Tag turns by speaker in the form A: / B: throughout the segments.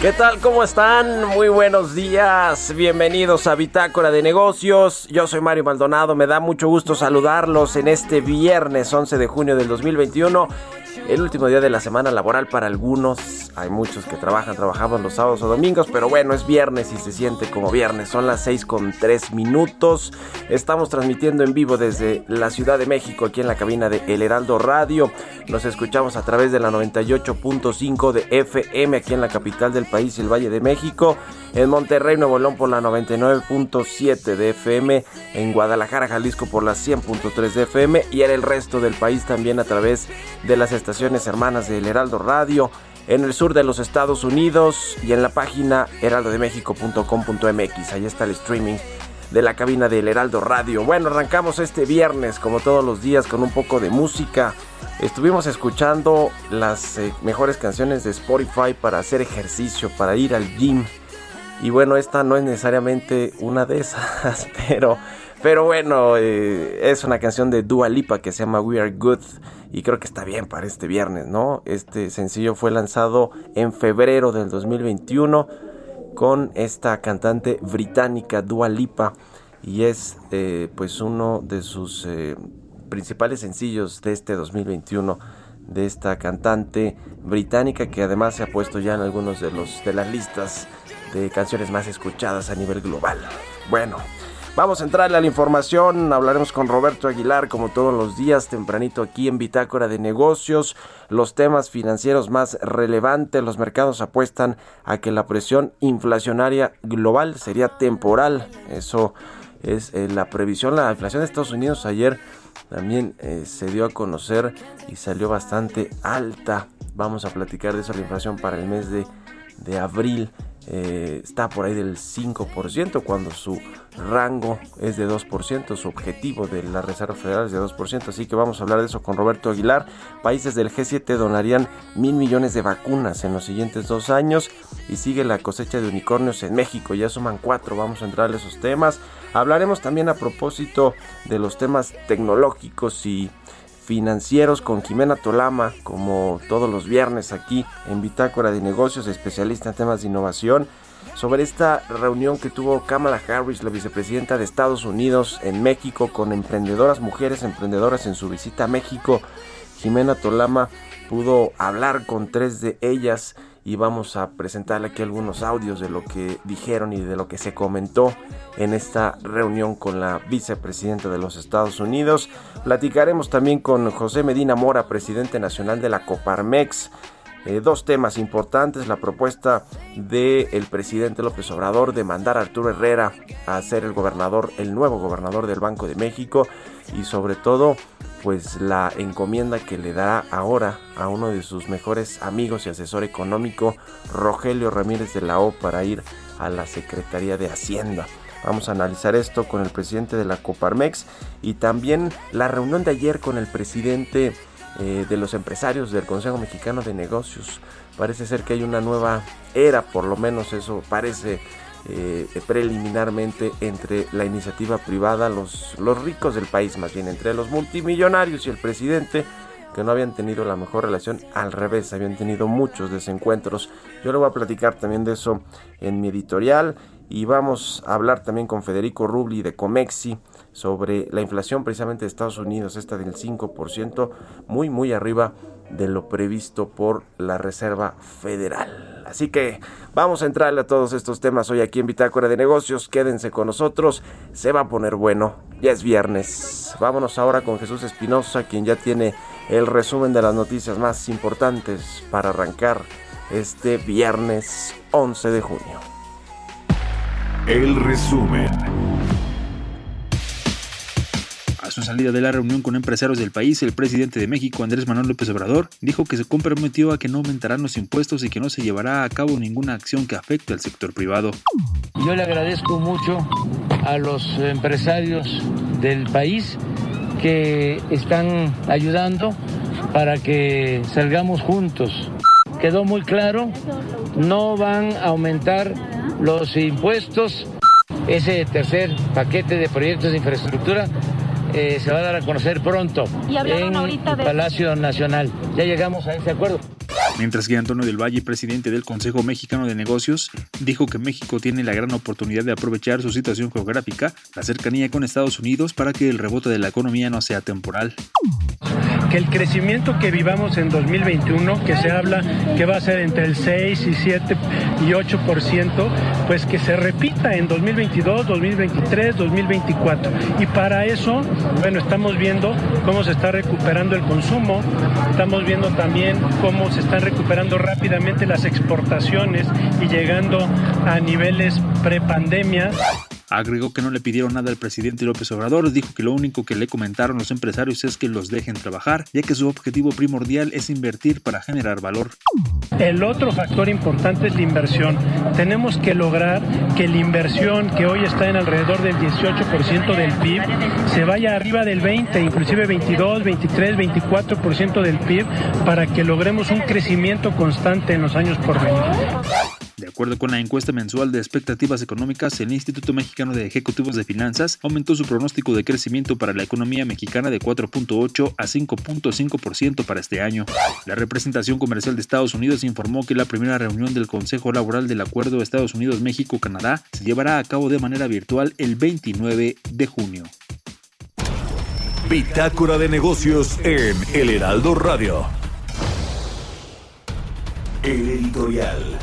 A: ¿Qué tal? ¿Cómo están? Muy buenos días. Bienvenidos a Bitácora de Negocios. Yo soy Mario Maldonado. Me da mucho gusto saludarlos en este viernes 11 de junio del 2021. El último día de la semana laboral para algunos. Hay muchos que trabajan, trabajamos los sábados o domingos, pero bueno, es viernes y se siente como viernes. Son las 6 con 3 minutos. Estamos transmitiendo en vivo desde la Ciudad de México, aquí en la cabina de El Heraldo Radio. Nos escuchamos a través de la 98.5 de FM aquí en la capital del país el Valle de México. En Monterrey, Nuevo León por la 99.7 de FM. En Guadalajara, Jalisco por la 100.3 de FM. Y en el resto del país también a través de las estaciones hermanas de El Heraldo Radio. En el sur de los Estados Unidos y en la página heraldodemexico.com.mx. Ahí está el streaming de la cabina del Heraldo Radio. Bueno, arrancamos este viernes como todos los días con un poco de música. Estuvimos escuchando las eh, mejores canciones de Spotify para hacer ejercicio, para ir al gym. Y bueno, esta no es necesariamente una de esas, pero, pero bueno, eh, es una canción de Dua Lipa que se llama We Are Good y creo que está bien para este viernes, ¿no? Este sencillo fue lanzado en febrero del 2021 con esta cantante británica Dua Lipa y es eh, pues uno de sus eh, principales sencillos de este 2021 de esta cantante británica que además se ha puesto ya en algunos de los de las listas de canciones más escuchadas a nivel global. Bueno, vamos a entrarle a la información, hablaremos con Roberto Aguilar como todos los días tempranito aquí en Bitácora de Negocios, los temas financieros más relevantes, los mercados apuestan a que la presión inflacionaria global sería temporal, eso es eh, la previsión, la inflación de Estados Unidos ayer también eh, se dio a conocer y salió bastante alta. Vamos a platicar de eso, la inflación para el mes de, de abril eh, está por ahí del 5% cuando su rango es de 2%, su objetivo de la Reserva Federal es de 2%, así que vamos a hablar de eso con Roberto Aguilar. Países del G7 donarían mil millones de vacunas en los siguientes dos años y sigue la cosecha de unicornios en México, ya suman cuatro, vamos a entrar a esos temas. Hablaremos también a propósito de los temas tecnológicos y financieros con Jimena Tolama, como todos los viernes aquí en Bitácora de Negocios, especialista en temas de innovación, sobre esta reunión que tuvo Kamala Harris, la vicepresidenta de Estados Unidos en México, con emprendedoras, mujeres emprendedoras en su visita a México. Jimena Tolama pudo hablar con tres de ellas y vamos a presentarle aquí algunos audios de lo que dijeron y de lo que se comentó en esta reunión con la vicepresidenta de los Estados Unidos. Platicaremos también con José Medina Mora, presidente nacional de la Coparmex. Eh, dos temas importantes, la propuesta del presidente López Obrador de mandar a Arturo Herrera a ser el gobernador, el nuevo gobernador del Banco de México y sobre todo pues la encomienda que le da ahora a uno de sus mejores amigos y asesor económico, Rogelio Ramírez de la O, para ir a la Secretaría de Hacienda. Vamos a analizar esto con el presidente de la Coparmex y también la reunión de ayer con el presidente eh, de los empresarios del Consejo Mexicano de Negocios. Parece ser que hay una nueva era, por lo menos eso parece eh, preliminarmente entre la iniciativa privada, los, los ricos del país, más bien entre los multimillonarios y el presidente que no habían tenido la mejor relación, al revés, habían tenido muchos desencuentros. Yo le voy a platicar también de eso en mi editorial y vamos a hablar también con Federico Rubli de Comexi sobre la inflación precisamente de Estados Unidos, esta del 5%, muy muy arriba de lo previsto por la Reserva Federal. Así que vamos a entrarle a todos estos temas hoy aquí en Bitácora de Negocios. Quédense con nosotros, se va a poner bueno. Ya es viernes. Vámonos ahora con Jesús Espinosa, quien ya tiene el resumen de las noticias más importantes para arrancar este viernes 11 de junio.
B: El resumen.
C: A su salida de la reunión con empresarios del país, el presidente de México, Andrés Manuel López Obrador, dijo que se comprometió a que no aumentarán los impuestos y que no se llevará a cabo ninguna acción que afecte al sector privado.
D: Yo le agradezco mucho a los empresarios del país que están ayudando para que salgamos juntos. Quedó muy claro, no van a aumentar los impuestos. Ese tercer paquete de proyectos de infraestructura eh, se va a dar a conocer pronto en el Palacio Nacional. Ya llegamos a ese acuerdo.
C: Mientras que Antonio del Valle, presidente del Consejo Mexicano de Negocios, dijo que México tiene la gran oportunidad de aprovechar su situación geográfica, la cercanía con Estados Unidos, para que el rebote de la economía no sea temporal.
E: Que el crecimiento que vivamos en 2021, que se habla que va a ser entre el 6 y 7 y 8%, pues que se repita en 2022, 2023, 2024. Y para eso, bueno, estamos viendo cómo se está recuperando el consumo, estamos viendo también cómo se están recuperando rápidamente las exportaciones y llegando a niveles prepandemia.
C: Agregó que no le pidieron nada al presidente López Obrador, dijo que lo único que le comentaron los empresarios es que los dejen trabajar, ya que su objetivo primordial es invertir para generar valor.
E: El otro factor importante es la inversión. Tenemos que lograr que la inversión, que hoy está en alrededor del 18% del PIB, se vaya arriba del 20, inclusive 22, 23, 24% del PIB, para que logremos un crecimiento constante en los años por venir.
C: De acuerdo con la encuesta mensual de expectativas económicas, el Instituto Mexicano de Ejecutivos de Finanzas aumentó su pronóstico de crecimiento para la economía mexicana de 4.8 a 5.5% para este año. La representación comercial de Estados Unidos informó que la primera reunión del Consejo Laboral del Acuerdo Estados Unidos-México-Canadá se llevará a cabo de manera virtual el 29 de junio.
B: Bitácora de negocios en El Heraldo Radio. El editorial.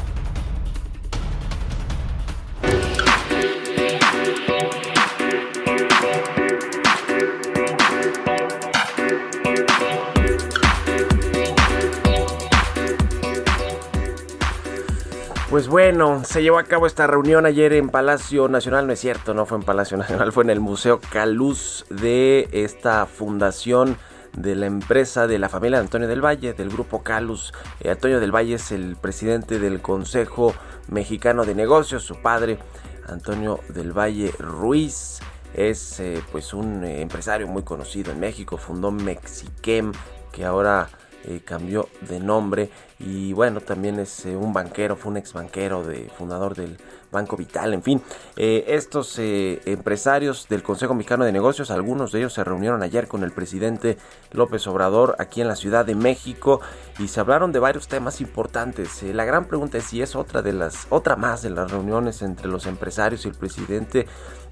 A: Pues bueno, se llevó a cabo esta reunión ayer en Palacio Nacional, no es cierto, no fue en Palacio Nacional, fue en el Museo Caluz de esta fundación de la empresa de la familia de Antonio del Valle, del grupo Calus. Eh, Antonio del Valle es el presidente del Consejo Mexicano de Negocios, su padre, Antonio del Valle Ruiz. Es eh, pues un eh, empresario muy conocido en México, fundó Mexiquem, que ahora eh, cambió de nombre y bueno, también es eh, un banquero, fue un ex banquero, de, fundador del Banco Vital, en fin, eh, estos empresarios del Consejo Mexicano de Negocios, algunos de ellos se reunieron ayer con el presidente López Obrador aquí en la Ciudad de México y se hablaron de varios temas importantes. la gran pregunta es si es otra de las, otra más de las reuniones entre los empresarios y el presidente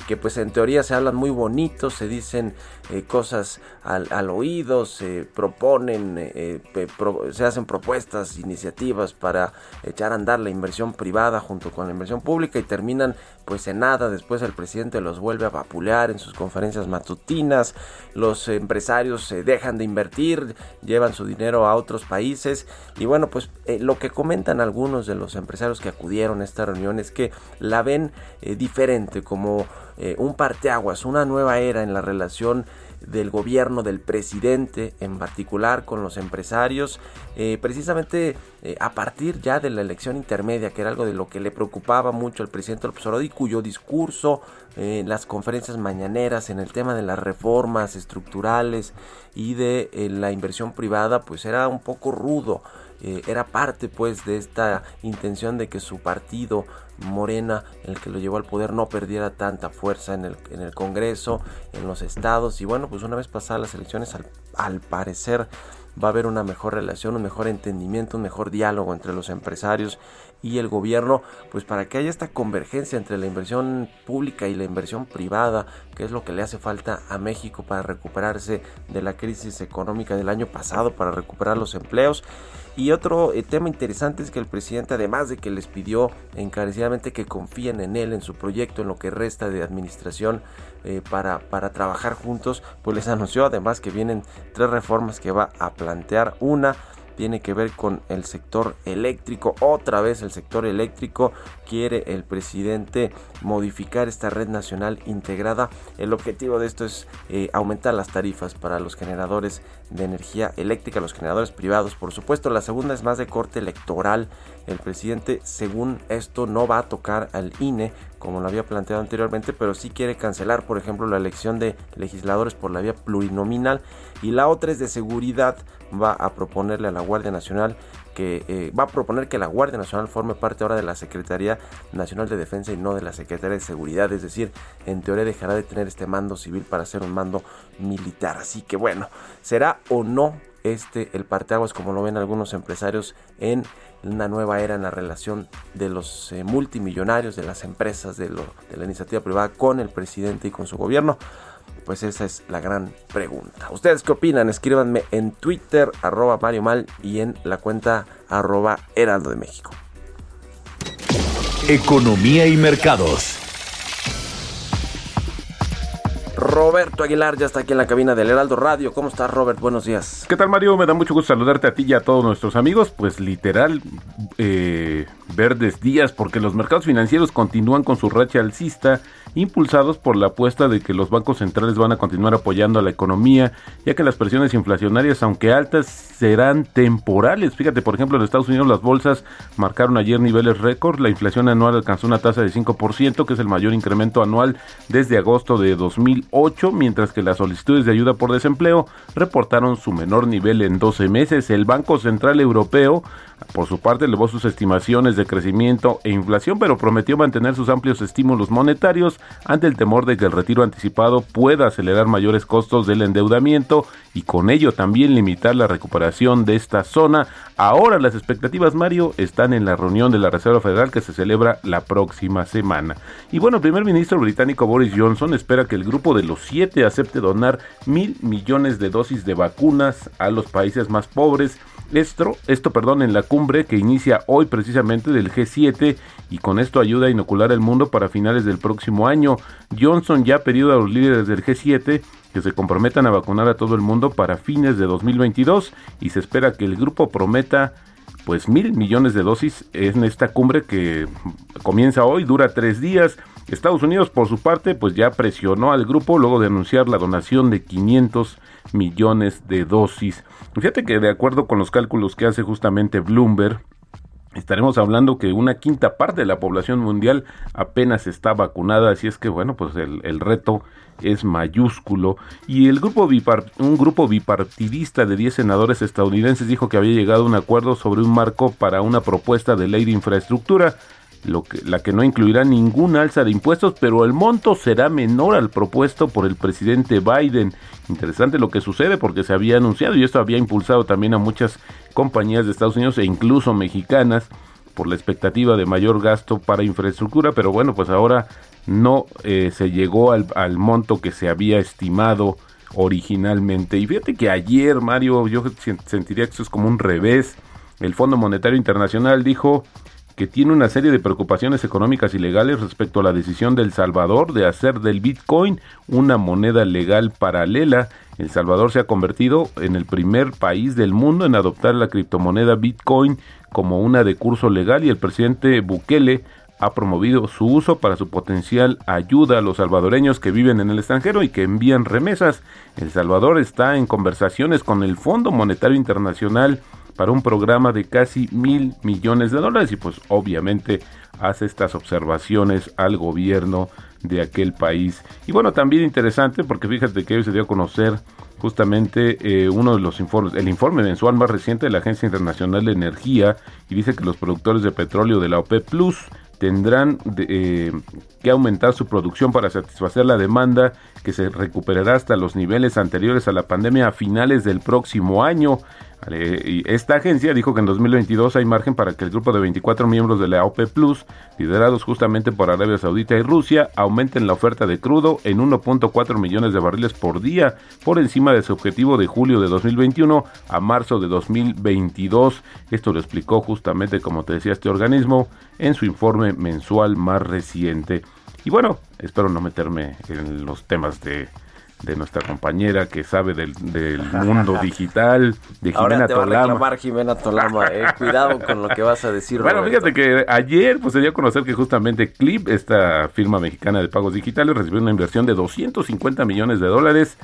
A: que pues en teoría se hablan muy bonitos, se dicen cosas al, al, oído, se proponen, eh, se hacen propuestas, iniciativas para echar a andar la inversión privada junto con la inversión pública y terminan pues en nada, después el presidente los vuelve a vapulear en sus conferencias matutinas, los empresarios se dejan de invertir, llevan su dinero a otros países y bueno pues eh, lo que comentan algunos de los empresarios que acudieron a esta reunión es que la ven eh, diferente como un parteaguas, una nueva era en la relación del gobierno, del presidente en particular, con los empresarios, eh, precisamente eh, a partir ya de la elección intermedia, que era algo de lo que le preocupaba mucho al presidente López Obrador y cuyo discurso en las conferencias mañaneras en el tema de las reformas estructurales y de la inversión privada, pues era un poco rudo. era parte pues de esta intención de que su partido Morena, el que lo llevó al poder, no perdiera tanta fuerza en el, en el Congreso, en los estados. Y bueno, pues una vez pasadas las elecciones, al, al parecer va a haber una mejor relación, un mejor entendimiento, un mejor diálogo entre los empresarios y el gobierno, pues para que haya esta convergencia entre la inversión pública y la inversión privada, que es lo que le hace falta a México para recuperarse de la crisis económica del año pasado, para recuperar los empleos. Y otro eh, tema interesante es que el presidente, además de que les pidió encarecidamente que confíen en él, en su proyecto, en lo que resta de administración eh, para, para trabajar juntos, pues les anunció además que vienen tres reformas que va a plantear. Una tiene que ver con el sector eléctrico. Otra vez el sector eléctrico quiere el presidente modificar esta red nacional integrada. El objetivo de esto es eh, aumentar las tarifas para los generadores de energía eléctrica, los generadores privados. Por supuesto, la segunda es más de corte electoral. El presidente, según esto, no va a tocar al INE como lo había planteado anteriormente, pero sí quiere cancelar, por ejemplo, la elección de legisladores por la vía plurinominal. Y la otra es de seguridad, va a proponerle a la Guardia Nacional que eh, va a proponer que la Guardia Nacional forme parte ahora de la Secretaría Nacional de Defensa y no de la Secretaría de Seguridad, es decir, en teoría dejará de tener este mando civil para ser un mando militar. Así que bueno, será o no este el parteaguas como lo ven algunos empresarios en una nueva era en la relación de los eh, multimillonarios, de las empresas, de, de la iniciativa privada con el presidente y con su gobierno. Pues esa es la gran pregunta. ¿Ustedes qué opinan? Escríbanme en Twitter, arroba Mario Mal y en la cuenta arroba Heraldo de México.
B: Economía y mercados.
A: Roberto Aguilar ya está aquí en la cabina del Heraldo Radio. ¿Cómo estás, Robert? Buenos días.
F: ¿Qué tal, Mario? Me da mucho gusto saludarte a ti y a todos nuestros amigos. Pues literal, eh, verdes días, porque los mercados financieros continúan con su racha alcista impulsados por la apuesta de que los bancos centrales van a continuar apoyando a la economía, ya que las presiones inflacionarias, aunque altas, serán temporales. Fíjate, por ejemplo, en Estados Unidos las bolsas marcaron ayer niveles récord, la inflación anual alcanzó una tasa de 5%, que es el mayor incremento anual desde agosto de 2008, mientras que las solicitudes de ayuda por desempleo reportaron su menor nivel en 12 meses. El Banco Central Europeo por su parte, elevó sus estimaciones de crecimiento e inflación, pero prometió mantener sus amplios estímulos monetarios ante el temor de que el retiro anticipado pueda acelerar mayores costos del endeudamiento y con ello también limitar la recuperación de esta zona. Ahora las expectativas, Mario, están en la reunión de la Reserva Federal que se celebra la próxima semana. Y bueno, el primer ministro británico Boris Johnson espera que el grupo de los siete acepte donar mil millones de dosis de vacunas a los países más pobres esto, esto perdón, en la cumbre que inicia hoy precisamente del G7 y con esto ayuda a inocular el mundo para finales del próximo año. Johnson ya ha pedido a los líderes del G7 que se comprometan a vacunar a todo el mundo para fines de 2022 y se espera que el grupo prometa pues mil millones de dosis en esta cumbre que comienza hoy, dura tres días. Estados Unidos, por su parte, pues ya presionó al grupo luego de anunciar la donación de 500 millones de dosis. Fíjate que de acuerdo con los cálculos que hace justamente Bloomberg, estaremos hablando que una quinta parte de la población mundial apenas está vacunada, así es que bueno, pues el, reto es mayúsculo. Y el grupo un grupo bipartidista de 10 senadores estadounidenses dijo que había llegado a un acuerdo sobre un marco para una propuesta de ley de infraestructura lo que, la que no incluirá ninguna alza de impuestos, pero el monto será menor al propuesto por el presidente Biden. Interesante lo que sucede porque se había anunciado y esto había impulsado también a muchas compañías de Estados Unidos e incluso mexicanas por la expectativa de mayor gasto para infraestructura, pero bueno, pues ahora no eh, se llegó al, al monto que se había estimado originalmente. Y fíjate que ayer, Mario, yo sentiría que esto es como un revés. El Fondo Monetario Internacional dijo que tiene una serie de preocupaciones económicas y legales respecto a la decisión de El Salvador de hacer del Bitcoin una moneda legal paralela. El Salvador se ha convertido en el primer país del mundo en adoptar la criptomoneda Bitcoin como una de curso legal y el presidente Bukele ha promovido su uso para su potencial ayuda a los salvadoreños que viven en el extranjero y que envían remesas. El Salvador está en conversaciones con el Fondo Monetario Internacional para un programa de casi mil millones de dólares y pues obviamente hace estas observaciones al gobierno de aquel país. Y bueno, también interesante porque fíjate que hoy se dio a conocer justamente eh, uno de los informes, el informe mensual más reciente de la Agencia Internacional de Energía y dice que los productores de petróleo de la OPEP Plus tendrán eh, que aumentar su producción para satisfacer la demanda que se recuperará hasta los niveles anteriores a la pandemia a finales del próximo año. Y esta agencia dijo que en 2022 hay margen para que el grupo de 24 miembros de la OPEP Plus, liderados justamente por Arabia Saudita y Rusia, aumenten la oferta de crudo en 1.4 millones de barriles por día, por encima de su objetivo de julio de 2021 a marzo de 2022. Esto lo explicó justamente, como te decía, este organismo en su informe mensual más reciente. Y bueno, espero no meterme en los temas de de nuestra compañera que sabe del, mundo digital, de Jimena
A: Tolama. Jimena Tolama, eh. cuidado con lo que vas a decir.
F: Bueno, fíjate que ayer pues se dio a conocer que justamente Clip, esta firma mexicana de pagos digitales, recibió una inversión de 250 millones de dólares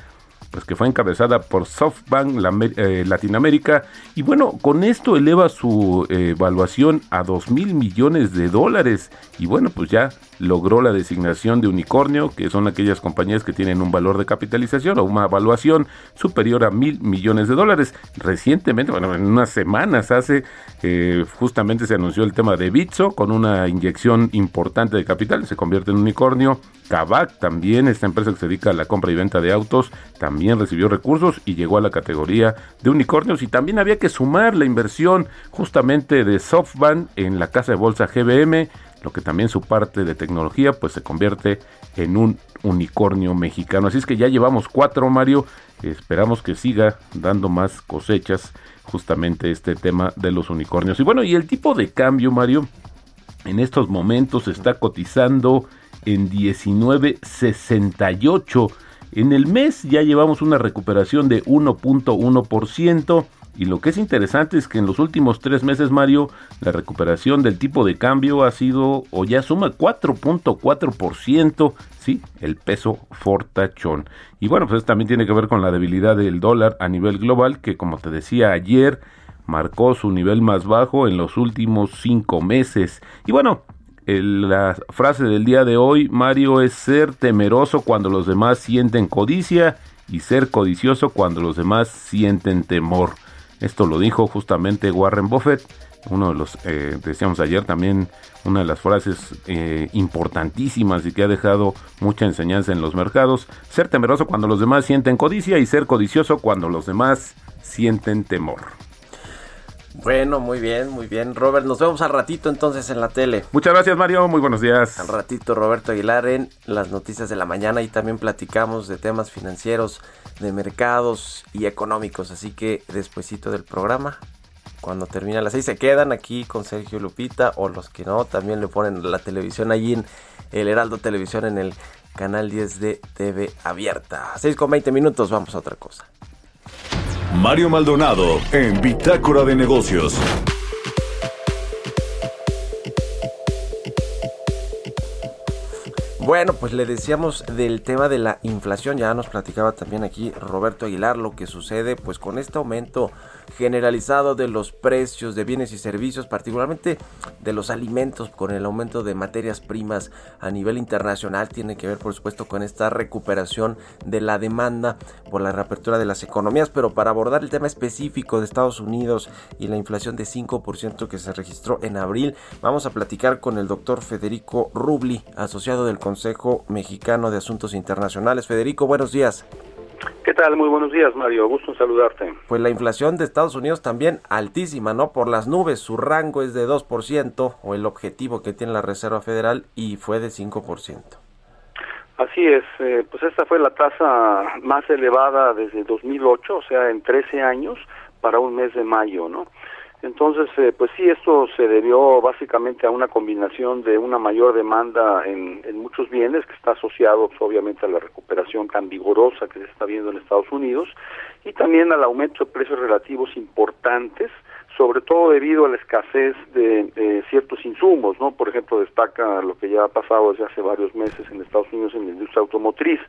F: pues que fue encabezada por SoftBank eh, Latinoamérica y bueno, con esto eleva su eh, evaluación a 2 mil millones de dólares y bueno, pues ya logró la designación de unicornio, que son aquellas compañías que tienen un valor de capitalización o una evaluación superior a mil millones de dólares. Recientemente, bueno, en unas semanas hace, eh, justamente se anunció el tema de Bitso con una inyección importante de capital, se convierte en unicornio. Kavak también, esta empresa que se dedica a la compra y venta de autos, también recibió recursos y llegó a la categoría de unicornios. Y también había que sumar la inversión justamente de SoftBank en la casa de bolsa GBM lo que también su parte de tecnología pues se convierte en un unicornio mexicano. Así es que ya llevamos cuatro, Mario. Esperamos que siga dando más cosechas justamente este tema de los unicornios. Y bueno, y el tipo de cambio, Mario, en estos momentos está cotizando en 19.68. En el mes ya llevamos una recuperación de 1.1%. Y lo que es interesante es que en los últimos tres meses, Mario, la recuperación del tipo de cambio ha sido o ya suma 4.4%, sí, el peso fortachón. Y bueno, pues también tiene que ver con la debilidad del dólar a nivel global, que como te decía ayer, marcó su nivel más bajo en los últimos cinco meses. Y bueno, la frase del día de hoy, Mario, es ser temeroso cuando los demás sienten codicia y ser codicioso cuando los demás sienten temor. Esto lo dijo justamente Warren Buffett, uno de los, eh, decíamos ayer también, una de las frases eh, importantísimas y que ha dejado mucha enseñanza en los mercados. Ser temeroso cuando los demás sienten codicia y ser codicioso cuando los demás sienten temor.
A: Bueno, muy bien, muy bien. Robert, nos vemos al ratito entonces en la tele.
F: Muchas gracias, Mario. Muy buenos días.
A: Al ratito, Roberto Aguilar en las noticias de la mañana y también platicamos de temas financieros, de mercados y económicos. Así que despuesito del programa, cuando termina las seis, se quedan aquí con Sergio Lupita o los que no, también le ponen la televisión allí en el Heraldo Televisión en el canal 10 de TV abierta. 6 con 20 minutos, vamos a otra cosa.
B: Mario Maldonado en Bitácora de Negocios.
A: Bueno, pues le decíamos del tema de la inflación, ya nos platicaba también aquí Roberto Aguilar lo que sucede pues con este aumento generalizado de los precios de bienes y servicios, particularmente de los alimentos, con el aumento de materias primas a nivel internacional, tiene que ver por supuesto con esta recuperación de la demanda por la reapertura de las economías, pero para abordar el tema específico de Estados Unidos y la inflación de 5% que se registró en abril, vamos a platicar con el doctor Federico Rubli, asociado del Consejo Mexicano de Asuntos Internacionales. Federico, buenos días.
G: ¿Qué tal? Muy buenos días, Mario. Gusto en saludarte.
A: Pues la inflación de Estados Unidos también altísima, ¿no? Por las nubes. Su rango es de 2% o el objetivo que tiene la Reserva Federal y fue de 5%.
G: Así es, eh, pues esta fue la tasa más elevada desde 2008, o sea, en 13 años para un mes de mayo, ¿no? Entonces, eh, pues sí, esto se debió básicamente a una combinación de una mayor demanda en, en muchos bienes que está asociado pues, obviamente a la recuperación tan vigorosa que se está viendo en Estados Unidos y también al aumento de precios relativos importantes sobre todo debido a la escasez de eh, ciertos insumos, ¿no? Por ejemplo, destaca lo que ya ha pasado desde hace varios meses en Estados Unidos en la industria automotriz,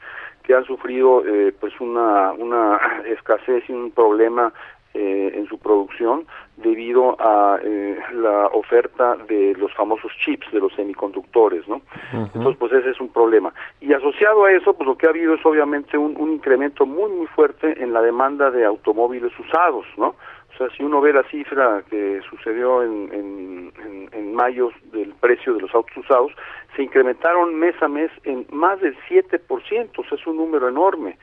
G: que han sufrido eh, pues una, una escasez y un problema eh, en su producción debido a eh, la oferta de los famosos chips, de los semiconductores, ¿no? Entonces, pues ese es un problema. Y asociado a eso, pues lo que ha habido es obviamente un, un incremento muy, muy fuerte en la demanda de automóviles usados, ¿no? O sea, si uno ve la cifra que sucedió en, en, en, en mayo del precio de los autos usados, se incrementaron mes a mes en más del 7%, o sea, es un número enorme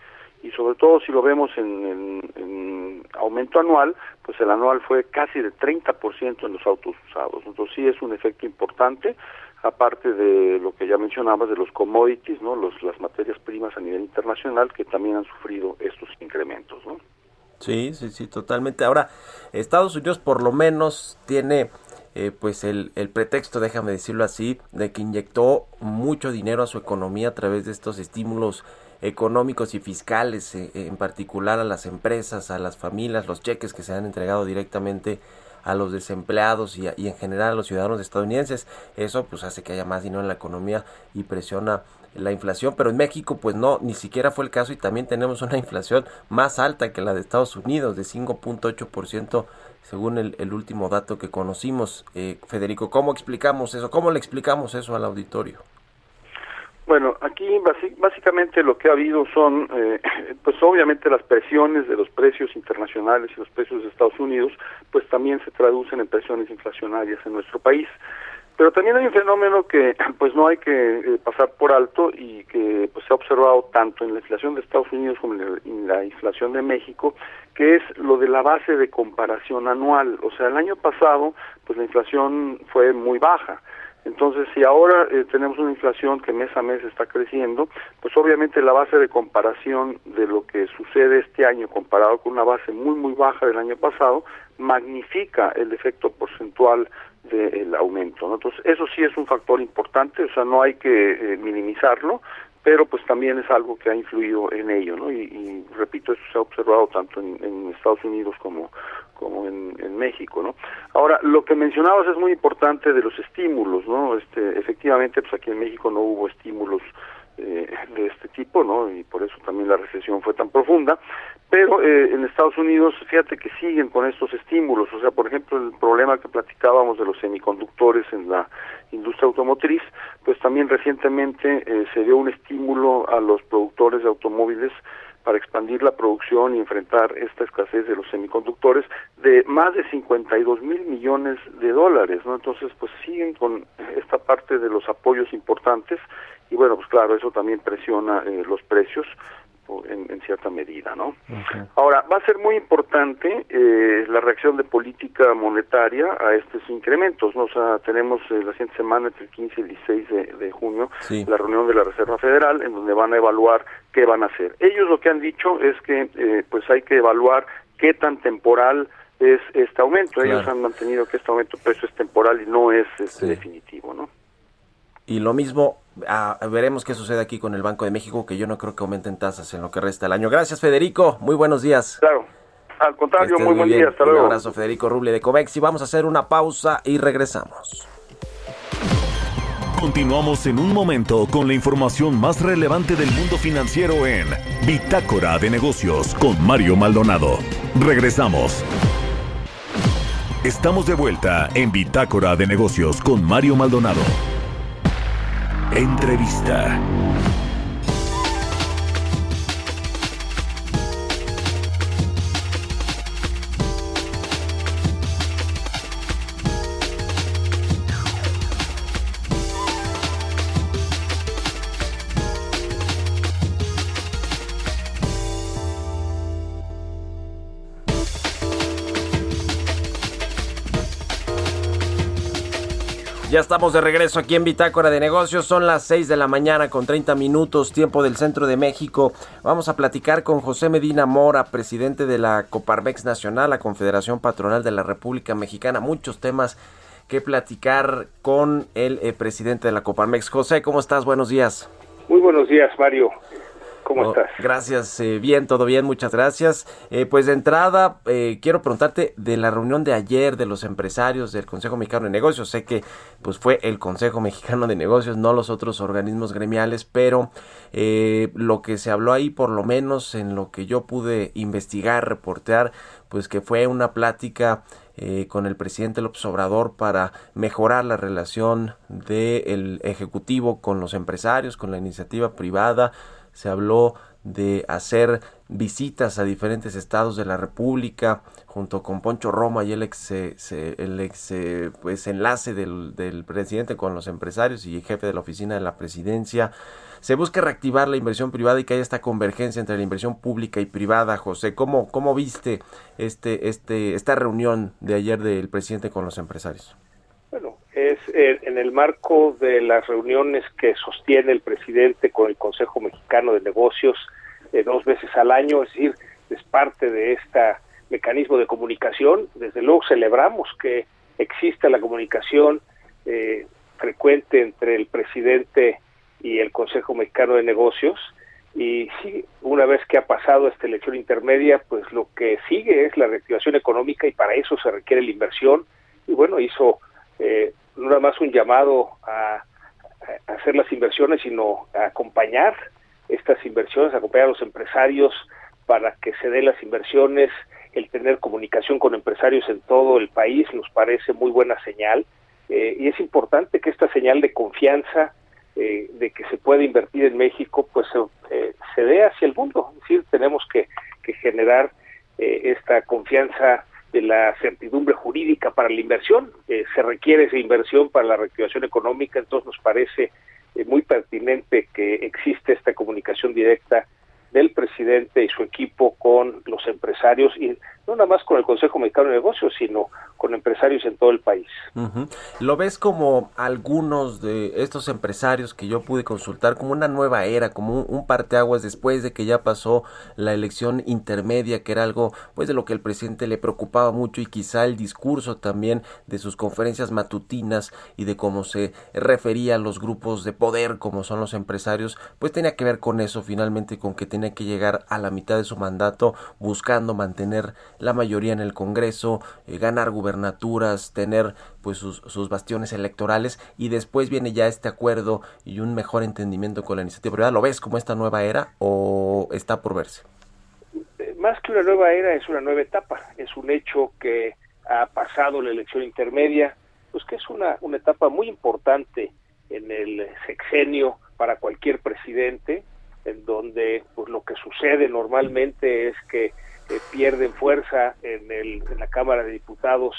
G: y sobre todo si lo vemos en, en, en, aumento anual, pues el anual fue casi de 30% en los autos usados. Entonces sí es un efecto importante, aparte de lo que ya mencionabas de los commodities, ¿no? Los, las materias primas a nivel internacional que también han sufrido estos incrementos, ¿no?
A: Sí, sí, sí, totalmente. Ahora, Estados Unidos por lo menos tiene eh, pues el, el pretexto, déjame decirlo así, de que inyectó mucho dinero a su economía a través de estos estímulos económicos y fiscales, eh, en particular a las empresas, a las familias, los cheques que se han entregado directamente a los desempleados y, en general a los ciudadanos estadounidenses. Eso pues hace que haya más dinero en la economía y presiona la inflación, pero en México pues no, ni siquiera fue el caso y también tenemos una inflación más alta que la de Estados Unidos, de 5.8% según el, el último dato que conocimos. Eh, Federico, ¿cómo explicamos eso? ¿Cómo le explicamos eso al auditorio?
G: Bueno, aquí básicamente lo que ha habido son, eh, pues obviamente las presiones de los precios internacionales y los precios de Estados Unidos, pues también se traducen en presiones inflacionarias en nuestro país. Pero también hay un fenómeno que pues no hay que eh, pasar por alto y que pues se ha observado tanto en la inflación de Estados Unidos como en la inflación de México, que es lo de la base de comparación anual. O sea, el año pasado pues la inflación fue muy baja. Entonces, si ahora eh, tenemos una inflación que mes a mes está creciendo, pues obviamente la base de comparación de lo que sucede este año comparado con una base muy, muy baja del año pasado, magnifica el efecto porcentual del aumento. ¿no? Entonces, eso sí es un factor importante, o sea, no hay que eh, minimizarlo, pero pues también es algo que ha influido en ello, ¿no? Y, y repito, eso se ha observado tanto en, en Estados Unidos como, como en, en México, ¿no? Ahora, lo que mencionabas es muy importante de los estímulos, ¿no? Este, efectivamente, pues aquí en México no hubo estímulos eh, de este tipo, ¿no? Y por eso también la recesión fue tan profunda. Pero eh, en Estados Unidos, fíjate que siguen con estos estímulos. O sea, por ejemplo, el problema que platicábamos de los semiconductores en la industria automotriz, pues también recientemente eh, se dio un estímulo a los productores de automóviles para expandir la producción y enfrentar esta escasez de los semiconductores de más de 52 mil millones de dólares, ¿no? Entonces, pues siguen con esta parte de los apoyos importantes y bueno, pues claro, eso también presiona eh, los precios en, en cierta medida, ¿no? Ahora, va a ser muy importante eh, la reacción de política monetaria a estos incrementos, ¿no? O sea, tenemos eh, la siguiente semana, entre el 15 y el 16 de, de junio,
A: Sí.
G: la reunión de la Reserva Federal, en donde van a evaluar qué van a hacer. Ellos lo que han dicho es que, eh, pues hay que evaluar qué tan temporal es este aumento. Ellos han mantenido que este aumento de precio es temporal y no es este, definitivo.
A: Y lo mismo, ah, veremos qué sucede aquí con el Banco de México, que yo no creo que aumenten tasas en lo que resta del año. Gracias, Federico. Muy buenos días.
G: Claro. Al contrario, muy buen
A: bien.
G: día. Hasta
A: Un
G: luego.
A: abrazo, Federico Ruble de Comex. Y vamos a hacer una pausa y regresamos.
B: Continuamos en un momento con la información más relevante del mundo financiero en Bitácora de Negocios con Mario Maldonado. Regresamos. Estamos de vuelta en Bitácora de Negocios con Mario Maldonado. Entrevista.
A: Ya estamos de regreso aquí en Bitácora de Negocios. Son las 6 de la mañana con 30 minutos, tiempo del centro de México. Vamos a platicar con José Medina Mora, presidente de la Coparmex Nacional, la Confederación Patronal de la República Mexicana. Muchos temas que platicar con el eh, presidente de la Coparmex. José, ¿cómo estás? Buenos días.
H: Muy buenos días, Mario. ¿Cómo
A: Oh,
H: estás?
A: Gracias, eh, bien, todo bien, muchas gracias. Eh, pues de entrada, eh, quiero preguntarte de la reunión de ayer de los empresarios del Consejo Mexicano de Negocios. Sé que pues fue el Consejo Mexicano de Negocios, no los otros organismos gremiales, pero eh, lo que se habló ahí, por lo menos en lo que yo pude investigar, reportear, pues que fue una plática eh, con el presidente López Obrador para mejorar la relación del Ejecutivo con los empresarios, con la iniciativa privada. Se habló de hacer visitas a diferentes estados de la República junto con Poncho Roma y el ex, eh, el ex eh, pues, enlace del, del presidente con los empresarios y jefe de la oficina de la presidencia. Se busca reactivar la inversión privada y que haya esta convergencia entre la inversión pública y privada. José, ¿cómo, cómo viste este, este, esta reunión de ayer del presidente con los empresarios?
H: Bueno, es eh, en el marco de las reuniones que sostiene el presidente con el Consejo Mexicano de Negocios eh, dos veces al año, es decir, es parte de este mecanismo de comunicación. Desde luego celebramos que exista la comunicación eh, frecuente entre el presidente y el Consejo Mexicano de Negocios. Y sí, una vez que ha pasado esta elección intermedia, pues lo que sigue es la reactivación económica y para eso se requiere la inversión. Y bueno, hizo eh, no nada más un llamado a, hacer las inversiones, sino a acompañar estas inversiones, acompañar a los empresarios para que se den las inversiones, el tener comunicación con empresarios en todo el país nos parece muy buena señal. Eh, y es importante que esta señal de confianza eh, de que se puede invertir en México pues eh, se dé hacia el mundo, es decir, tenemos que, que generar eh, esta confianza de la certidumbre jurídica para la inversión. Eh, se requiere esa inversión para la reactivación económica, entonces nos parece eh, muy pertinente que existe esta comunicación directa del presidente y su equipo con los empresarios y no nada más con el Consejo Mexicano de Negocios, sino con empresarios en todo el país.
A: ¿Lo ves como algunos de estos empresarios que yo pude consultar como una nueva era, como un, un parteaguas después de que ya pasó la elección intermedia, que era algo pues de lo que el presidente le preocupaba mucho y quizá el discurso también de sus conferencias matutinas y de cómo se refería a los grupos de poder como son los empresarios, pues tenía que ver con eso finalmente, con que tenía que llegar a la mitad de su mandato buscando mantener la mayoría en el Congreso, eh, ganar gubernaturas, tener pues sus, sus bastiones electorales y después viene ya este acuerdo y un mejor entendimiento con la iniciativa privada. ¿Lo ves como esta nueva era o está por verse?
H: Eh, Más que una nueva era, es una nueva etapa. Es un hecho que ha pasado la elección intermedia, pues que es una, una etapa muy importante en el sexenio para cualquier presidente, en donde pues lo que sucede normalmente es que eh, pierden fuerza en, el, en la Cámara de Diputados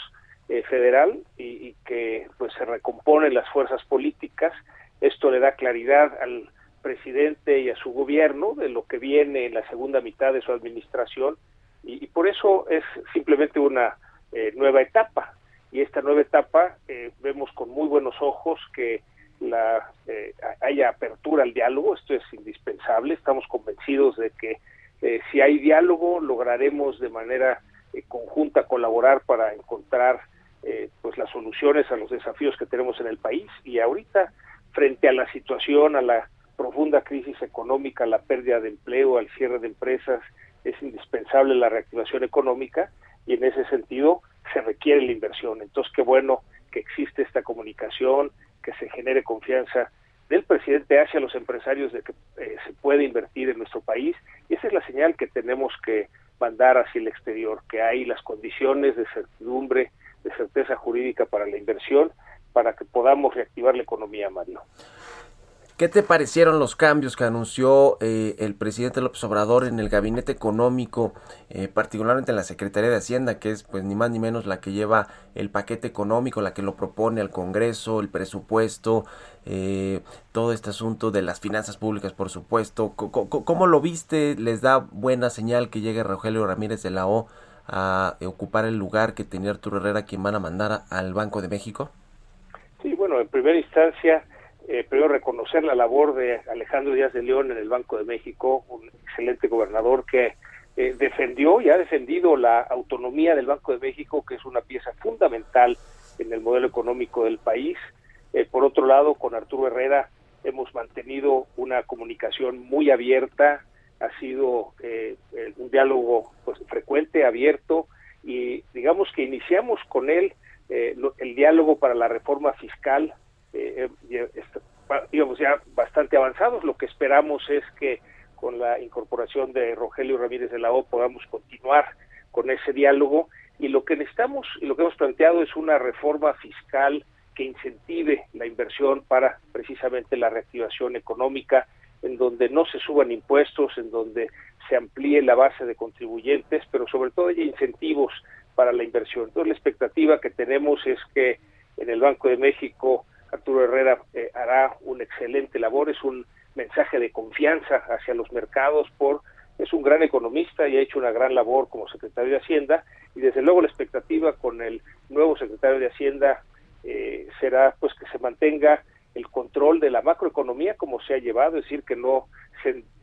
H: eh, federal y, y que pues se recomponen las fuerzas políticas. Esto le da claridad al presidente y a su gobierno de lo que viene en la segunda mitad de su administración y, y por eso es simplemente una eh, nueva etapa. Y esta nueva etapa eh, vemos con muy buenos ojos que la eh, haya apertura al diálogo. Esto es indispensable. Estamos convencidos de que eh, si hay diálogo lograremos de manera eh, conjunta colaborar para encontrar eh, pues las soluciones a los desafíos que tenemos en el país. Y ahorita frente a la situación a la profunda crisis económica la pérdida de empleo al cierre de empresas es indispensable la reactivación económica y en ese sentido se requiere la inversión. Entonces qué bueno que existe esta comunicación que se genere confianza del presidente hacia los empresarios de que eh, se puede invertir en nuestro país y esa es la señal que tenemos que mandar hacia el exterior, que hay las condiciones de certidumbre, de certeza jurídica para la inversión, para que podamos reactivar la economía, Mario.
A: ¿Qué te parecieron los cambios que anunció eh, el presidente López Obrador en el gabinete económico, eh, particularmente en la Secretaría de Hacienda, que es pues ni más ni menos la que lleva el paquete económico, la que lo propone al Congreso, el presupuesto, eh, todo este asunto de las finanzas públicas, por supuesto? ¿Cómo, lo viste? ¿Les da buena señal que llegue Rogelio Ramírez de la O a ocupar el lugar que tenía Arturo Herrera, quien van a mandar al Banco de México?
H: Sí, bueno, en primera instancia eh, primero reconocer la labor de Alejandro Díaz de León en el Banco de México, un excelente gobernador que eh, defendió y ha defendido la autonomía del Banco de México, que es una pieza fundamental en el modelo económico del país. Eh, por otro lado, con Arturo Herrera hemos mantenido una comunicación muy abierta, ha sido eh, un diálogo pues, frecuente, abierto, y digamos que iniciamos con él el diálogo para la reforma fiscal, eh, digamos ya bastante avanzados. Lo que esperamos es que con la incorporación de Rogelio Ramírez de la O podamos continuar con ese diálogo y lo que necesitamos y lo que hemos planteado es una reforma fiscal que incentive la inversión para precisamente la reactivación económica, en donde no se suban impuestos, en donde se amplíe la base de contribuyentes, pero sobre todo haya incentivos para la inversión. Entonces la expectativa que tenemos es que en el Banco de México Arturo Herrera eh, hará una excelente labor, es un mensaje de confianza hacia los mercados por es un gran economista y ha hecho una gran labor como secretario de Hacienda y desde luego la expectativa con el nuevo secretario de Hacienda eh, será pues que se mantenga el control de la macroeconomía como se ha llevado, es decir, que no,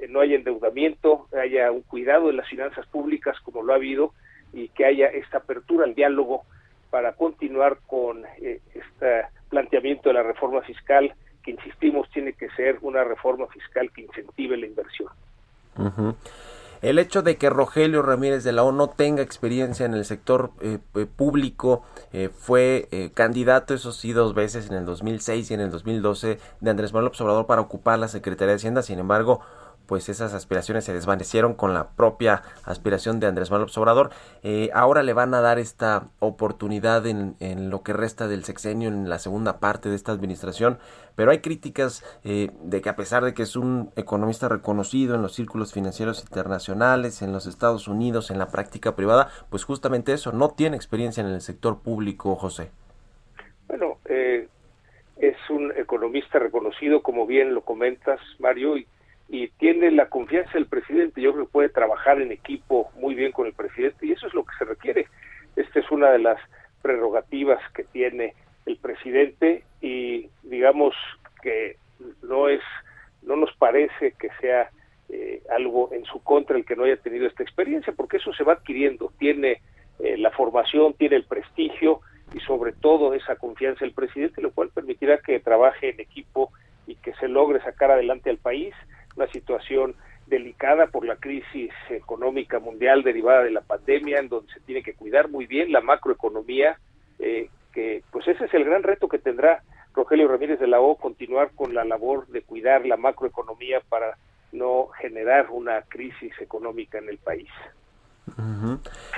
H: no haya endeudamiento, haya un cuidado de las finanzas públicas como lo ha habido y que haya esta apertura al diálogo para continuar con eh, este planteamiento de la reforma fiscal que insistimos tiene que ser una reforma fiscal que incentive la inversión.
A: El hecho de que Rogelio Ramírez de la O no tenga experiencia en el sector eh, eh, público, eh, fue candidato, eso sí, dos veces en el 2006 y en el 2012 de Andrés Manuel Obrador para ocupar la Secretaría de Hacienda, sin embargo, pues esas aspiraciones se desvanecieron con la propia aspiración de Andrés Manuel Obrador. Eh, ahora le van a dar esta oportunidad en, en, lo que resta del sexenio, en la segunda parte de esta administración, pero hay críticas eh, de que a pesar de que es un economista reconocido en los círculos financieros internacionales, en los Estados Unidos, en la práctica privada, pues justamente eso, no tiene experiencia en el sector público, José.
H: Bueno, eh, es un economista reconocido, como bien lo comentas, Mario, y y tiene la confianza del presidente. Yo creo que puede trabajar en equipo muy bien con el presidente y eso es lo que se requiere. Esta es una de las prerrogativas que tiene el presidente y digamos que no es, no nos parece que sea eh, algo en su contra el que no haya tenido esta experiencia, porque eso se va adquiriendo. Tiene eh, la formación, tiene el prestigio y sobre todo esa confianza del presidente, lo cual permitirá que trabaje en equipo y que se logre sacar adelante al país una situación delicada por la crisis económica mundial derivada de la pandemia, en donde se tiene que cuidar muy bien la macroeconomía, eh, que pues ese es el gran reto que tendrá Rogelio Ramírez de la O, continuar con la labor de cuidar la macroeconomía para no generar una crisis económica en el país.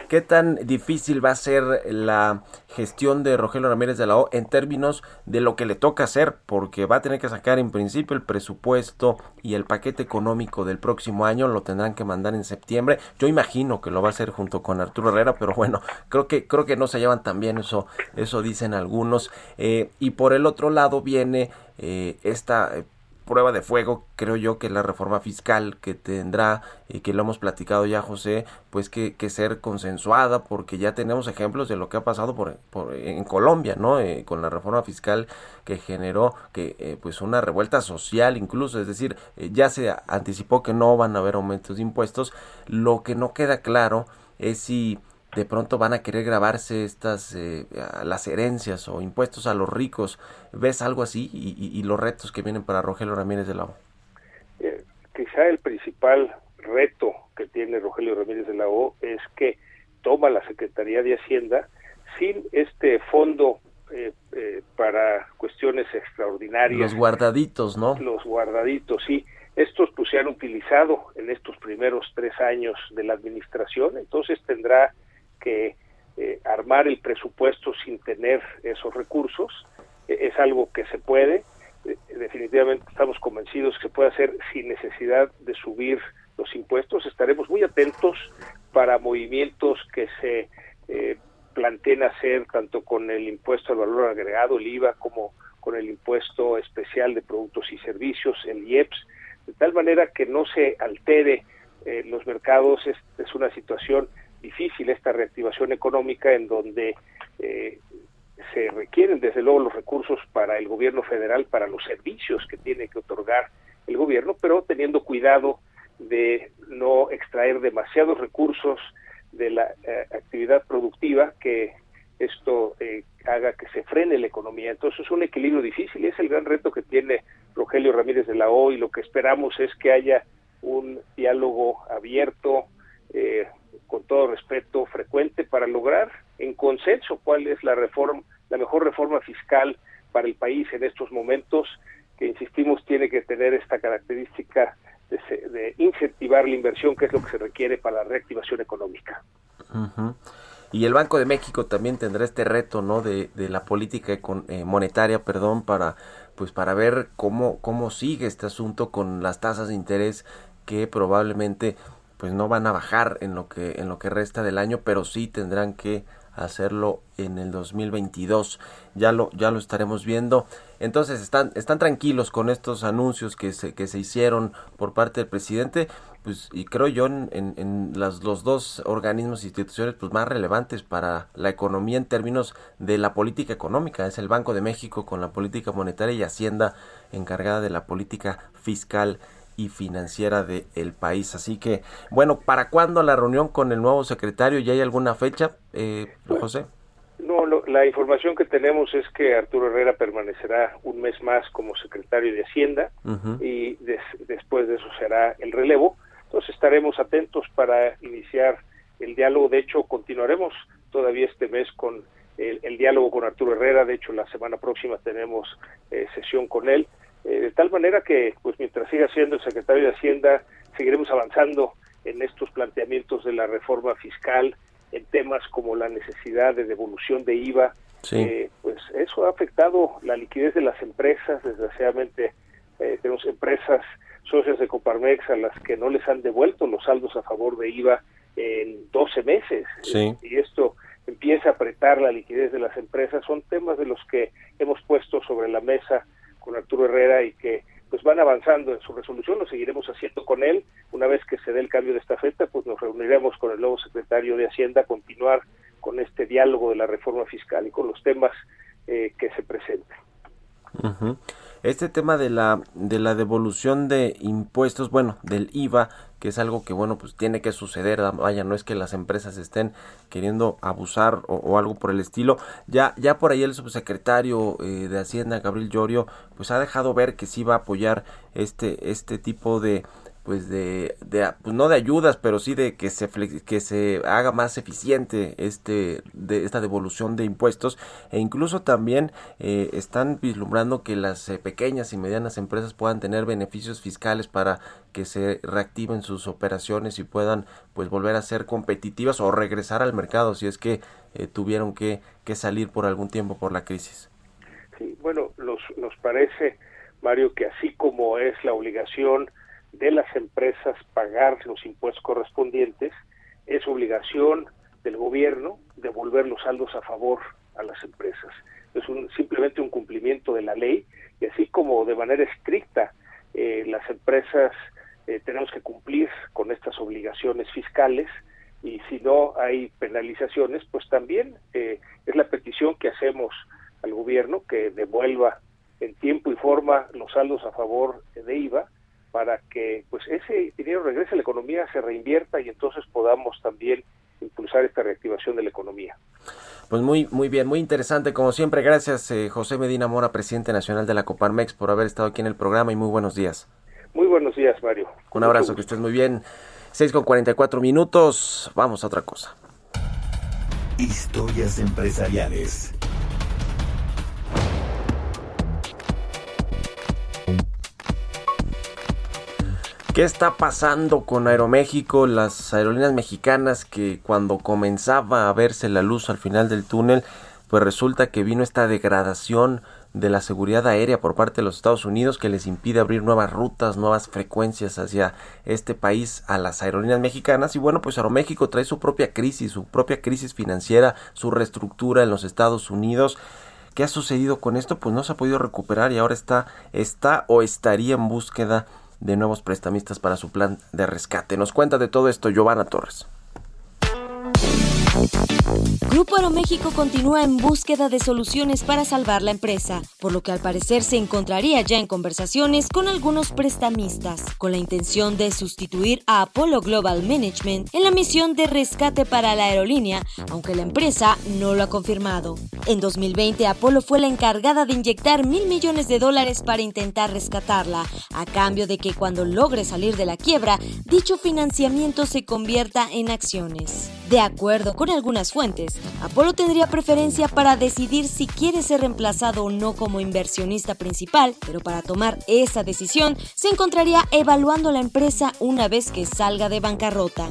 A: ¿Qué tan difícil va a ser la gestión de Rogelio Ramírez de la O en términos de lo que le toca hacer? Porque va a tener que sacar en principio el presupuesto y el paquete económico del próximo año, lo tendrán que mandar en septiembre. Yo imagino que lo va a hacer junto con Arturo Herrera, pero bueno, creo que creo que no se llevan tan bien, eso, eso dicen algunos. Eh, y por el otro lado viene eh, esta eh, prueba de fuego, creo yo que la reforma fiscal que tendrá, y que lo hemos platicado ya José, pues que, ser consensuada, porque ya tenemos ejemplos de lo que ha pasado por, en Colombia, ¿no? Eh, con la reforma fiscal que generó que eh, pues una revuelta social incluso, es decir, eh, ya se anticipó que no van a haber aumentos de impuestos, lo que no queda claro es si de pronto van a querer grabarse estas eh, las herencias o impuestos a los ricos. ¿Ves algo así y, los retos que vienen para Rogelio Ramírez de la O?
H: Eh, quizá el principal reto que tiene Rogelio Ramírez de la O es que toma la Secretaría de Hacienda sin este fondo eh, para cuestiones extraordinarias.
A: Los guardaditos, ¿no?
H: Los guardaditos, sí. Estos pues se han utilizado en estos primeros tres años de la administración, entonces tendrá que eh, armar el presupuesto sin tener esos recursos. E, es algo que se puede. E, definitivamente estamos convencidos que se puede hacer sin necesidad de subir los impuestos. Estaremos muy atentos para movimientos que se eh, planteen hacer tanto con el impuesto al valor agregado, el IVA, como con el impuesto especial de productos y servicios, el IEPS, de tal manera que no se altere eh, los mercados. es una situación difícil esta reactivación económica en donde eh, se requieren desde luego los recursos para el gobierno federal, para los servicios que tiene que otorgar el gobierno, pero teniendo cuidado de no extraer demasiados recursos de la eh, actividad productiva que esto eh, haga que se frene la economía. Entonces es un equilibrio difícil y es el gran reto que tiene Rogelio Ramírez de la O y lo que esperamos es que haya un diálogo abierto, eh, con todo respeto, frecuente, para lograr en consenso cuál es la reforma, la mejor reforma fiscal para el país en estos momentos, que insistimos tiene que tener esta característica de, de incentivar la inversión, que es lo que se requiere para la reactivación económica.
A: Y el Banco de México también tendrá este reto, ¿no? De, de la política eh, monetaria, perdón, para pues para ver cómo cómo sigue este asunto con las tasas de interés que probablemente pues no van a bajar en lo que en lo que resta del año, pero sí tendrán que hacerlo en el 2022. Ya lo ya lo estaremos viendo. Entonces están están tranquilos con estos anuncios que se que se hicieron por parte del presidente, pues y creo yo en, en, las, los dos organismos e instituciones pues más relevantes para la economía en términos de la política económica es el Banco de México con la política monetaria y Hacienda encargada de la política fiscal y financiera del país. Así que, bueno, ¿para cuándo la reunión con el nuevo secretario? ¿Ya hay alguna fecha, eh, José?
H: No, lo- la información que tenemos es que Arturo Herrera permanecerá un mes más como secretario de Hacienda y des- después de eso será el relevo. Entonces estaremos atentos para iniciar el diálogo. De hecho, continuaremos todavía este mes con el, el diálogo con Arturo Herrera. De hecho, la semana próxima tenemos eh, sesión con él. Eh, de tal manera que, pues mientras siga siendo el secretario de Hacienda, seguiremos avanzando en estos planteamientos de la reforma fiscal, en temas como la necesidad de devolución de IVA.
A: Sí.
H: Eh, pues eso ha afectado la liquidez de las empresas. Desgraciadamente, eh, tenemos empresas socias de Coparmex a las que no les han devuelto los saldos a favor de IVA en 12 meses.
A: Sí.
H: Y esto empieza a apretar la liquidez de las empresas. Son temas de los que hemos puesto sobre la mesa con Arturo Herrera y que pues van avanzando en su resolución, lo seguiremos haciendo con él. Una vez que se dé el cambio de estafeta, pues nos reuniremos con el nuevo secretario de Hacienda a continuar con este diálogo de la reforma fiscal y con los temas eh, que se presenten.
A: Este tema de la de la devolución de impuestos, bueno, del IVA, que es algo que bueno, pues tiene que suceder, ah, vaya, no es que las empresas estén queriendo abusar o, o algo por el estilo. Ya ya por ahí el subsecretario eh, de Hacienda, Gabriel Llorio, pues ha dejado ver que sí va a apoyar este este tipo de pues de, de pues no de ayudas pero sí de que se que se haga más eficiente este de esta devolución de impuestos e incluso también eh, están vislumbrando que las eh, pequeñas y medianas empresas puedan tener beneficios fiscales para que se reactiven sus operaciones y puedan pues volver a ser competitivas o regresar al mercado si es que eh, tuvieron que, que salir por algún tiempo por la crisis.
H: Sí, bueno, nos, nos parece, Mario, que así como es la obligación de las empresas pagar los impuestos correspondientes, es obligación del gobierno devolver los saldos a favor a las empresas. Es un, simplemente un cumplimiento de la ley y así como de manera estricta eh, las empresas eh, tenemos que cumplir con estas obligaciones fiscales y si no hay penalizaciones, pues también eh, es la petición que hacemos al gobierno que devuelva en tiempo y forma los saldos a favor de IVA para que pues ese dinero regrese a la economía, se reinvierta y entonces podamos también impulsar esta reactivación de la economía.
A: Pues muy, muy bien, muy interesante. Como siempre, gracias eh, José Medina Mora, presidente nacional de la Coparmex, por haber estado aquí en el programa y muy buenos días.
H: Muy buenos días, Mario.
A: Un abrazo, que estés muy bien. 6 con 44 minutos, vamos a otra cosa.
B: Historias empresariales.
A: ¿Qué está pasando con Aeroméxico? Las aerolíneas mexicanas que cuando comenzaba a verse la luz al final del túnel, pues resulta que vino esta degradación de la seguridad aérea por parte de los Estados Unidos que les impide abrir nuevas rutas, nuevas frecuencias hacia este país a las aerolíneas mexicanas y bueno pues Aeroméxico trae su propia crisis, su propia crisis financiera, su reestructura en los Estados Unidos. ¿Qué ha sucedido con esto? Pues no se ha podido recuperar y ahora está, está o estaría en búsqueda de nuevos prestamistas para su plan de rescate. Nos cuenta de todo esto Giovanna Torres.
I: Grupo Aeroméxico continúa en búsqueda de soluciones para salvar la empresa, por lo que al parecer se encontraría ya en conversaciones con algunos prestamistas, con la intención de sustituir a Apollo Global Management en la misión de rescate para la aerolínea, aunque la empresa no lo ha confirmado. En 2020, Apollo fue la encargada de inyectar mil millones de dólares para intentar rescatarla, a cambio de que cuando logre salir de la quiebra, dicho financiamiento se convierta en acciones. De acuerdo con algunas Apolo tendría preferencia para decidir si quiere ser reemplazado o no como inversionista principal, pero para tomar esa decisión se encontraría evaluando la empresa una vez que salga de bancarrota.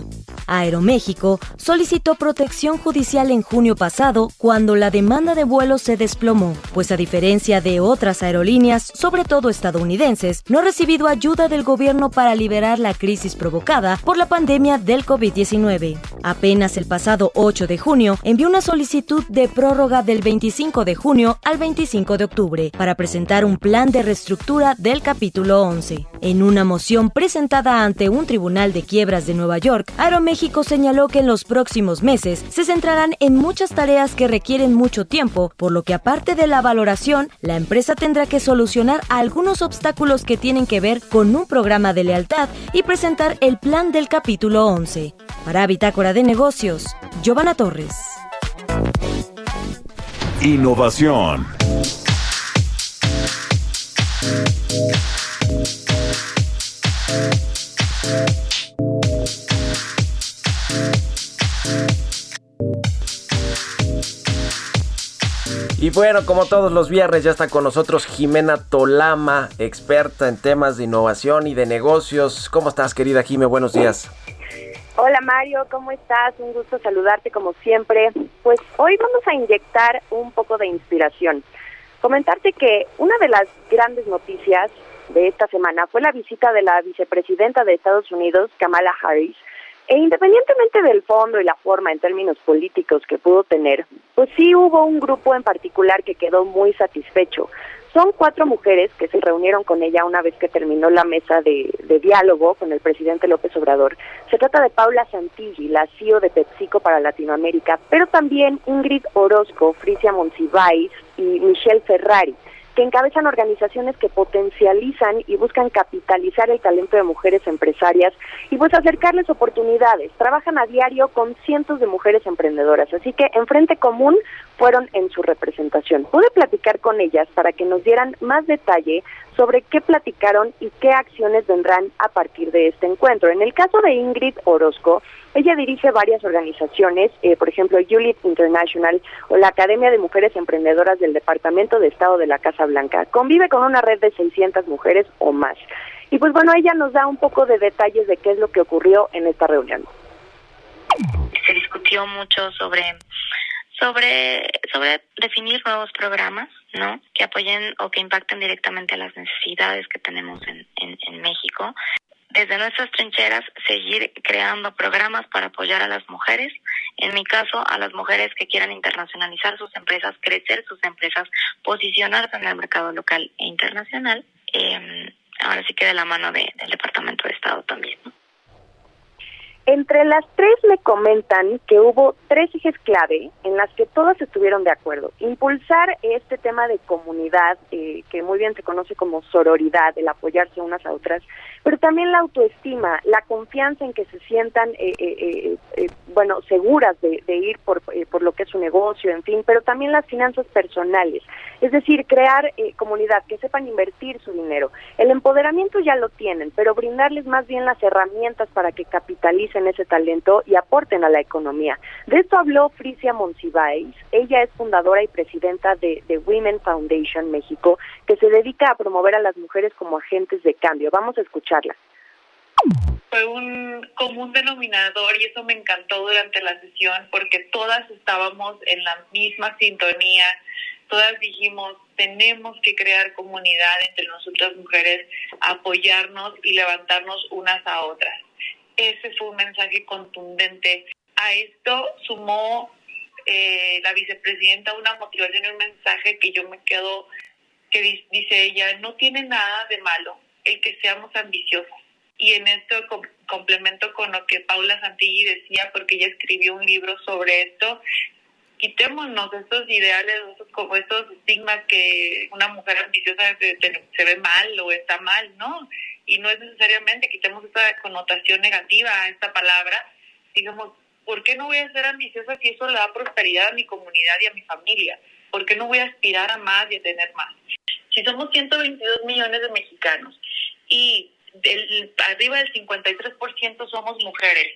I: Aeroméxico solicitó protección judicial en junio pasado cuando la demanda de vuelos se desplomó, pues a diferencia de otras aerolíneas, sobre todo estadounidenses, no ha recibido ayuda del gobierno para liberar la crisis provocada por la pandemia del COVID-19. Apenas el pasado 8 de junio envió una solicitud de prórroga del 25 de junio al 25 de octubre para presentar un plan de reestructura del capítulo 11. En una moción presentada ante un tribunal de quiebras de Nueva York, Aeroméxico señaló que en los próximos meses se centrarán en muchas tareas que requieren mucho tiempo, por lo que aparte de la valoración, la empresa tendrá que solucionar algunos obstáculos que tienen que ver con un programa de lealtad y presentar el plan del capítulo 11. Para Bitácora de Negocios, Giovanna Torres.
B: Innovación.
A: Y bueno, como todos los viernes, ya está con nosotros Jimena Tolama, experta en temas de innovación y de negocios. ¿Cómo estás, querida Jime? Buenos días.
J: Hola Mario, ¿cómo estás? Un gusto saludarte como siempre. Pues hoy vamos a inyectar un poco de inspiración. Comentarte que una de las grandes noticias de esta semana fue la visita de la vicepresidenta de Estados Unidos, Kamala Harris, e independientemente del fondo y la forma en términos políticos que pudo tener, pues sí hubo un grupo en particular que quedó muy satisfecho. Son cuatro mujeres que se reunieron con ella una vez que terminó la mesa de, diálogo con el presidente López Obrador. Se trata de Paula Santilli, la CEO de PepsiCo para Latinoamérica, pero también Ingrid Orozco, Frisia Monsiváis y Michelle Ferrari que encabezan organizaciones que potencializan y buscan capitalizar el talento de mujeres empresarias y pues acercarles oportunidades. Trabajan a diario con cientos de mujeres emprendedoras, así que en Frente Común fueron en su representación. Pude platicar con ellas para que nos dieran más detalle sobre qué platicaron y qué acciones vendrán a partir de este encuentro. En el caso de Ingrid Orozco, ella dirige varias organizaciones, eh, por ejemplo, Juliet International o la Academia de Mujeres Emprendedoras del Departamento de Estado de la Casa Blanca. Convive con una red de 600 mujeres o más. Y pues bueno, ella nos da un poco de detalles de qué es lo que ocurrió en esta reunión.
K: Se discutió mucho sobre sobre sobre definir nuevos programas no que apoyen o que impacten directamente a las necesidades que tenemos en, en, en México desde nuestras trincheras seguir creando programas para apoyar a las mujeres, en mi caso a las mujeres que quieran internacionalizar sus empresas, crecer sus empresas, posicionarse en el mercado local e internacional. Eh, ahora sí que de la mano de, del Departamento de Estado también. ¿no?
J: Entre las tres me comentan que hubo tres ejes clave en las que todas estuvieron de acuerdo. Impulsar este tema de comunidad, eh, que muy bien se conoce como sororidad, el apoyarse unas a otras, pero también la autoestima, la confianza en que se sientan, eh, eh, eh, bueno, seguras de, de ir por, eh, por lo que es su negocio, en fin, pero también las finanzas personales. Es decir, crear eh, comunidad, que sepan invertir su dinero. El empoderamiento ya lo tienen, pero brindarles más bien las herramientas para que capitalicen ese talento y aporten a la economía. De esto habló Frisia Monsiváis. Ella es fundadora y presidenta de, de Women Foundation México, que se dedica a promover a las mujeres como agentes de cambio. Vamos a escucharla.
L: Fue un común denominador y eso me encantó durante la sesión porque todas estábamos en la misma sintonía, todas dijimos, tenemos que crear comunidad entre nosotras mujeres, apoyarnos y levantarnos unas a otras. Ese fue un mensaje contundente. A esto sumó eh, la vicepresidenta una motivación y un mensaje que yo me quedo, que dice ella, no tiene nada de malo el que seamos ambiciosas. Y en esto complemento con lo que Paula Santilli decía, porque ella escribió un libro sobre esto. Quitémonos estos ideales, estos, como estos estigmas que una mujer ambiciosa se, se ve mal o está mal, ¿no? Y no es necesariamente, quitemos esta connotación negativa a esta palabra. Digamos, ¿por qué no voy a ser ambiciosa si eso le da prosperidad a mi comunidad y a mi familia? ¿Por qué no voy a aspirar a más y a tener más? Si somos 122 millones de mexicanos y del, arriba del 53% somos mujeres,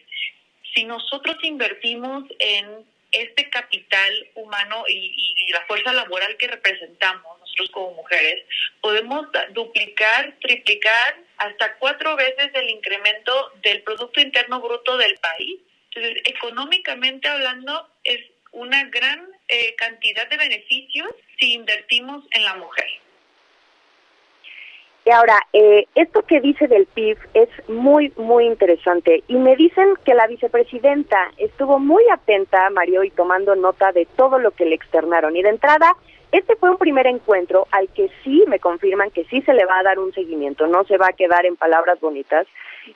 L: si nosotros invertimos en este capital humano y, y, la fuerza laboral que representamos nosotros como mujeres, podemos duplicar, triplicar hasta cuatro veces el incremento del Producto Interno Bruto del país. Entonces, económicamente hablando, es una gran eh, cantidad de beneficios si invertimos en la mujer.
J: Y ahora, eh, esto que dice del PIB es muy, muy interesante. Y me dicen que la vicepresidenta estuvo muy atenta, Mario, y tomando nota de todo lo que le externaron. Y de entrada, este fue un primer encuentro al que sí me confirman que sí se le va a dar un seguimiento, no se va a quedar en palabras bonitas,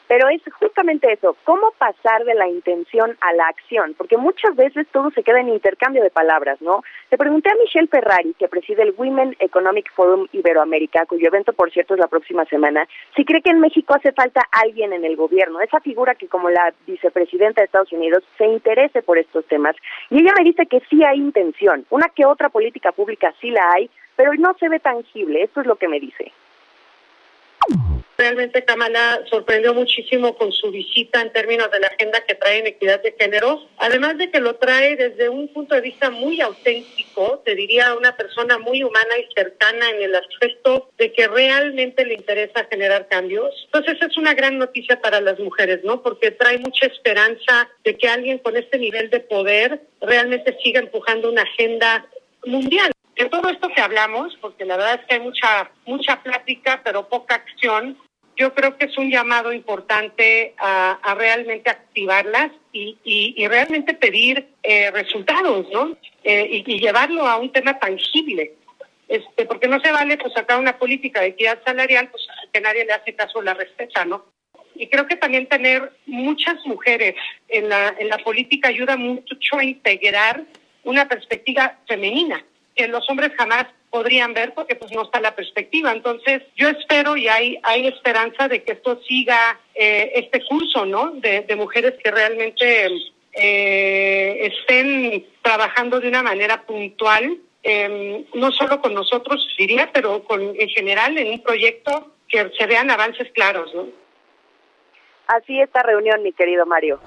J: pero es justamente eso, cómo pasar de la intención a la acción, porque muchas veces todo se queda en intercambio de palabras, ¿no? Le pregunté a Michelle Ferrari, que preside el Women Economic Forum Iberoamérica, cuyo evento, por cierto, es la próxima semana, si cree que en México hace falta alguien en el gobierno, esa figura que como la vicepresidenta de Estados Unidos se interese por estos temas. Y ella me dice que sí hay intención, una que otra política pública sí la hay, pero no se ve tangible, esto es lo que me dice.
M: Realmente Kamala sorprendió muchísimo con su visita en términos de la agenda que trae en equidad de género, además de que lo trae desde un punto de vista muy auténtico, te diría una persona muy humana y cercana en el aspecto de que realmente le interesa generar cambios. Entonces es una gran noticia para las mujeres, ¿no? Porque trae mucha esperanza de que alguien con este nivel de poder realmente siga empujando una agenda mundial. De todo esto que hablamos, porque la verdad es que hay mucha, mucha plática, pero poca acción, yo creo que es un llamado importante a, realmente activarlas y, realmente pedir eh, resultados, ¿no? Eh, y, llevarlo a un tema tangible. Este, porque no se vale pues sacar una política de equidad salarial pues que nadie le hace caso la respeta, ¿no? Y creo que también tener muchas mujeres en la, en la política ayuda mucho a integrar una perspectiva femenina que los hombres jamás podrían ver porque pues no está la perspectiva. Entonces yo espero y hay, hay esperanza de que esto siga eh, este curso, ¿no? De, de mujeres que realmente eh, estén trabajando de una manera puntual, eh, no solo con nosotros, diría, pero con, en general en un proyecto que se vean avances claros, ¿no?
J: Así esta reunión, mi querido Mario.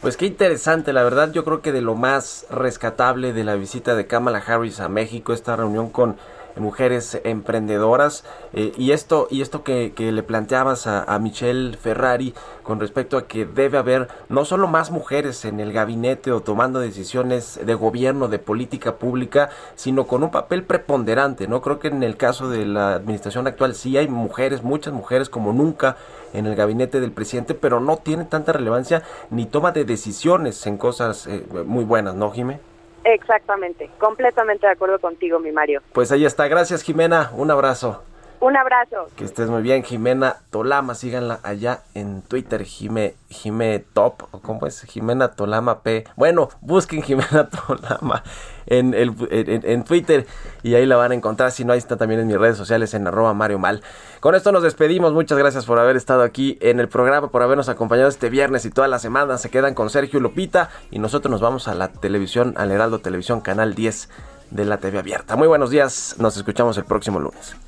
A: Pues qué interesante, la verdad yo creo que de lo más rescatable de la visita de Kamala Harris a México, esta reunión con mujeres emprendedoras eh, y esto y esto que, que le planteabas a, a, Michelle Ferrari con respecto a que debe haber no solo más mujeres en el gabinete o tomando decisiones de gobierno de política pública sino con un papel preponderante no creo que en el caso de la administración actual sí hay mujeres muchas mujeres como nunca en el gabinete del presidente pero no tiene tanta relevancia ni toma de decisiones en cosas eh, muy buenas no Jimé
J: Exactamente, completamente de acuerdo contigo, mi Mario.
A: Pues ahí está, gracias Jimena, un abrazo.
J: Un abrazo.
A: Que estés muy bien, Jimena Tolama, síganla allá en Twitter, Jime, Jime Top, o cómo es, Jimena Tolama P. Bueno, busquen Jimena Tolama en, el, en, Twitter y ahí la van a encontrar, si no, ahí está también en mis redes sociales en arroba Mario Mal. Con esto nos despedimos, muchas gracias por haber estado aquí en el programa, por habernos acompañado este viernes y toda la semana. Se quedan con Sergio Lupita y nosotros nos vamos a la televisión, al Heraldo Televisión, Canal 10 de la TV Abierta. Muy buenos días, nos escuchamos el próximo lunes.